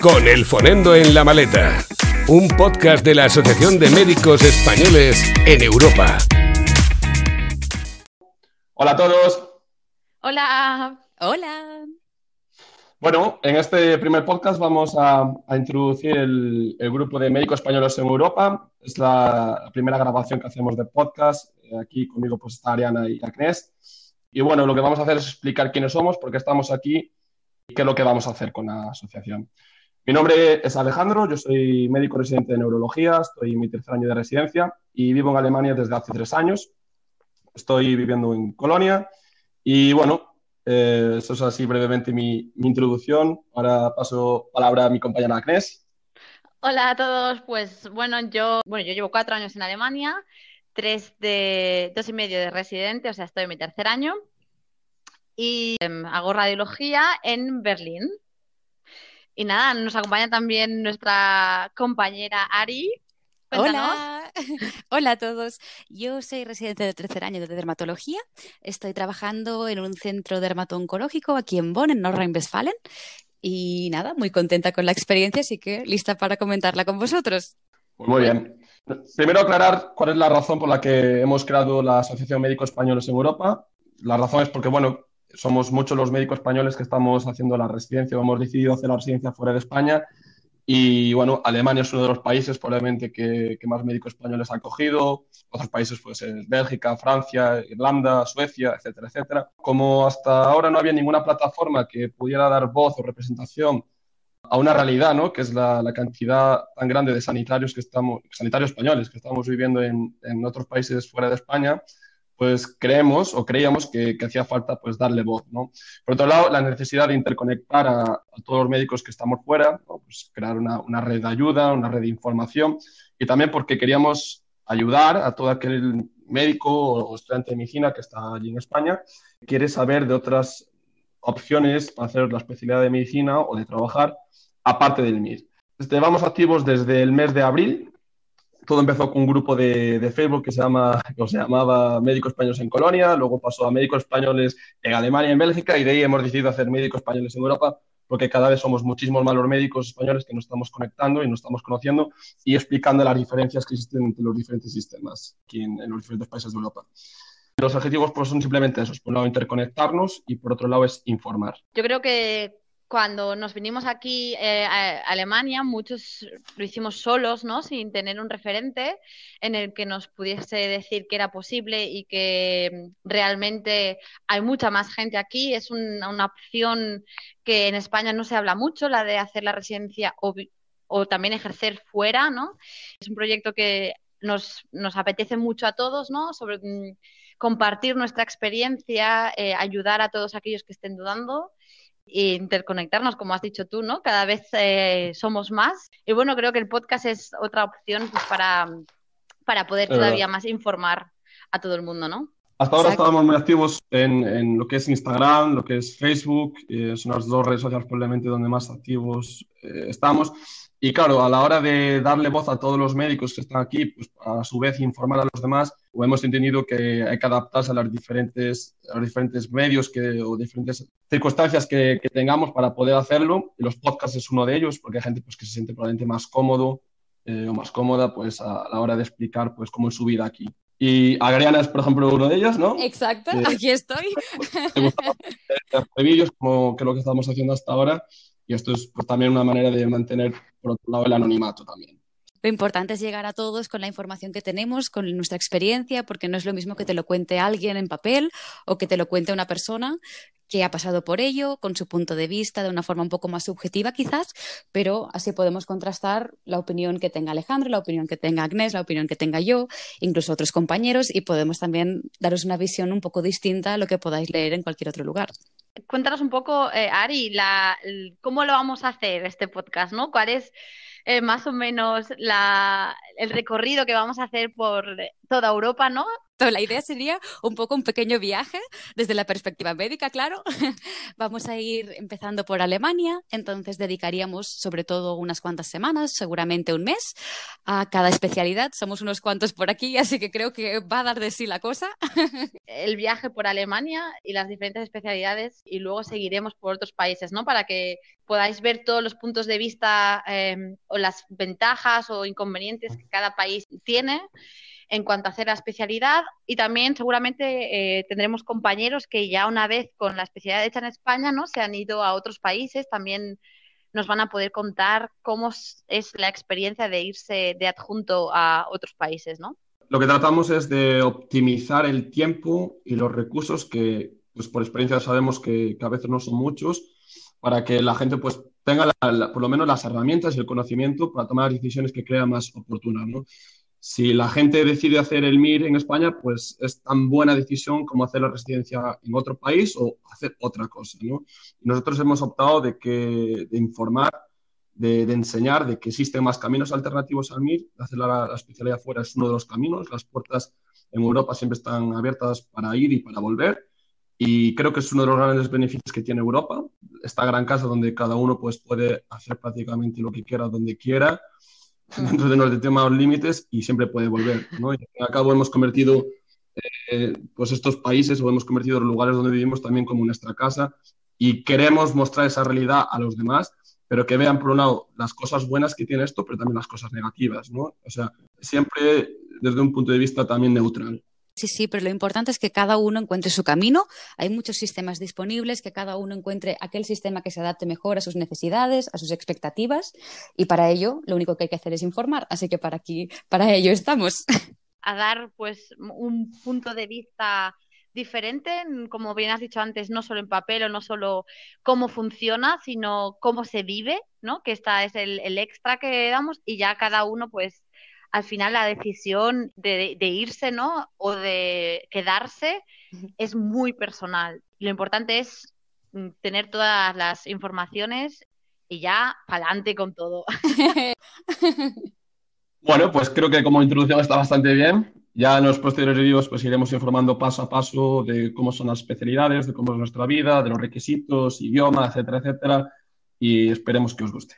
con El Fonendo en la Maleta, un podcast de la Asociación de Médicos Españoles en Europa. Hola a todos. Hola. Hola. Bueno, en este primer podcast vamos a, introducir el, grupo de médicos españoles en Europa. Es la primera grabación que hacemos de podcast. Aquí conmigo pues está Ariana y Agnés. Y bueno, lo que vamos a hacer es explicar quiénes somos, por qué estamos aquí y qué es lo que vamos a hacer con la asociación. Mi nombre es Alejandro, yo soy médico residente de neurología, estoy en mi tercer año de residencia y vivo en Alemania desde hace tres años. Estoy viviendo en Colonia y bueno, eh, eso es así brevemente mi, introducción. Ahora paso palabra a mi compañera Agnes. Hola a todos, pues bueno, yo, bueno, yo llevo cuatro años en Alemania, tres de, dos y medio de residente, o sea, estoy en mi tercer año y em, hago radiología en Berlín. Y nada, nos acompaña también nuestra compañera Ari. Hola, hola a todos. Yo soy residente de tercer año de dermatología. Estoy trabajando en un centro dermato-oncológico aquí en Bonn, en Nordrhein-Westfalen. Y nada, muy contenta con la experiencia, así que lista para comentarla con vosotros. Muy bien. Primero aclarar cuál es la razón por la que hemos creado la Asociación Médicos Españoles en Europa. La razón es porque, bueno, somos muchos los médicos españoles que estamos haciendo la residencia o hemos decidido hacer la residencia fuera de España. Y bueno, Alemania es uno de los países probablemente que, más médicos españoles han cogido. Otros países pues Bélgica, Francia, Irlanda, Suecia, etcétera, etcétera. Como hasta ahora no había ninguna plataforma que pudiera dar voz o representación a una realidad, ¿no? Que es la, cantidad tan grande de sanitarios que estamos, sanitarios españoles que estamos viviendo en, en otros países fuera de España pues creemos o creíamos que, hacía falta pues darle voz, ¿no? Por otro lado, la necesidad de interconectar a, todos los médicos que estamos fuera, pues crear una, red de ayuda, una red de información y también porque queríamos ayudar a todo aquel médico o estudiante de medicina que está allí en España, quiere saber de otras opciones para hacer la especialidad de medicina o de trabajar aparte del MIR. Estamos activos desde el mes de abril todo empezó con un grupo de, Facebook que se, llamaba Médicos Españoles en Colonia, luego pasó a Médicos Españoles en Alemania y en Bélgica, y de ahí hemos decidido hacer Médicos Españoles en Europa, porque cada vez somos muchísimos más los médicos españoles que nos estamos conectando y nos estamos conociendo y explicando las diferencias que existen entre los diferentes sistemas aquí en, los diferentes países de Europa. Los objetivos pues, son simplemente esos, por un lado interconectarnos y por otro lado es informar. Yo creo que cuando nos vinimos aquí eh, a Alemania, muchos lo hicimos solos, ¿no? Sin tener un referente en el que nos pudiese decir que era posible y que mm, realmente hay mucha más gente aquí. Es una opción que en España no se habla mucho, la de hacer la residencia o, también ejercer fuera, ¿no? Es un proyecto que nos, nos apetece mucho a todos, ¿no? Sobre mm, compartir nuestra experiencia, eh, ayudar a todos aquellos que estén dudando interconectarnos, como has dicho tú, ¿no? Cada vez eh, somos más. Y bueno, creo que el podcast es otra opción pues, para, para poder todavía más informar a todo el mundo, ¿no? Hasta ahora estábamos muy activos en, en, lo que es Instagram, lo que es Facebook, eh, son las dos redes sociales probablemente donde más activos eh, estamos. Y claro, a la hora de darle voz a todos los médicos que están aquí, pues a su vez informar a los demás, hemos entendido que hay que adaptarse a, las diferentes, a los diferentes medios que, o diferentes circunstancias que, que, tengamos para poder hacerlo. Y los podcasts es uno de ellos, porque hay gente pues, que se siente probablemente más cómodo eh, o más cómoda pues, a, la hora de explicar pues, cómo es su vida aquí. Y Agriana es, por ejemplo, uno de ellos, ¿no? Exacto, aquí estoy. vídeos como que lo que estamos haciendo hasta ahora y esto es pues, también una manera de mantener, por otro lado, el anonimato también. Lo importante es llegar a todos con la información que tenemos, con nuestra experiencia, porque no es lo mismo que te lo cuente alguien en papel o que te lo cuente una persona que ha pasado por ello, con su punto de vista, de una forma un poco más subjetiva quizás, pero así podemos contrastar la opinión que tenga Alejandro, la opinión que tenga Agnés, la opinión que tenga yo, incluso otros compañeros, y podemos también daros una visión un poco distinta a lo que podáis leer en cualquier otro lugar cuéntanos un poco, eh, Ari, cómo lo vamos a hacer este podcast, ¿no? ¿Cuál eh, más o menos la, el recorrido que vamos a hacer por toda Europa, ¿no? La idea sería un poco un pequeño viaje desde la perspectiva médica, claro. Vamos a ir empezando por Alemania, entonces dedicaríamos sobre todo unas cuantas semanas, seguramente un mes, a cada especialidad. Somos unos cuantos por aquí, así que creo que va a dar de sí la cosa. El viaje por Alemania y las diferentes especialidades y luego seguiremos por otros países, ¿no? Para que podáis ver todos los puntos de vista eh, o las ventajas o inconvenientes que cada país tiene en cuanto a hacer la especialidad y también seguramente eh, tendremos compañeros que ya una vez con la especialidad hecha en España no se han ido a otros países también nos van a poder contar cómo es la experiencia de irse de adjunto a otros países, ¿no? Lo que tratamos es de optimizar el tiempo y los recursos que, pues por experiencia sabemos que, a veces no son muchos, para que la gente pues tenga por lo menos las herramientas y el conocimiento para tomar las decisiones que crea más oportunas, ¿no? si la gente decide hacer el MIR en España, pues es tan buena decisión como hacer la residencia en otro país o hacer otra cosa. ¿no? nosotros hemos optado de, que, de informar, de, enseñar, de que existen más caminos alternativos al MIR. Hacer la, la especialidad fuera es uno de los caminos. Las puertas en Europa siempre están abiertas para ir y para volver. Y creo que es uno de los grandes beneficios que tiene Europa. Esta gran casa donde cada uno pues, puede hacer prácticamente lo que quiera, donde quiera dentro de los temas límites y siempre puede volver. ¿no? Y al cabo hemos convertido eh, pues estos países o hemos convertido los lugares donde vivimos también como nuestra casa y queremos mostrar esa realidad a los demás, pero que vean por un lado las cosas buenas que tiene esto, pero también las cosas negativas. ¿no? O sea, siempre desde un punto de vista también neutral. Sí, sí, pero lo importante es que cada uno encuentre su camino. Hay muchos sistemas disponibles, que cada uno encuentre aquel sistema que se adapte mejor a sus necesidades, a sus expectativas, y para ello lo único que hay que hacer es informar. Así que para aquí, para ello estamos. A dar pues un punto de vista diferente, como bien has dicho antes, no solo en papel o no solo cómo funciona, sino cómo se vive, ¿no? Que esta es el, el extra que damos y ya cada uno pues al final la decisión de, irse, ¿no? O de quedarse es muy personal. Lo importante es mm, tener todas las informaciones y ya adelante con todo. bueno, pues creo que como introducción está bastante bien. Ya en los posteriores vídeos pues iremos informando paso a paso de cómo son las especialidades, de cómo es nuestra vida, de los requisitos, idioma, etcétera, etcétera. Y esperemos que os guste.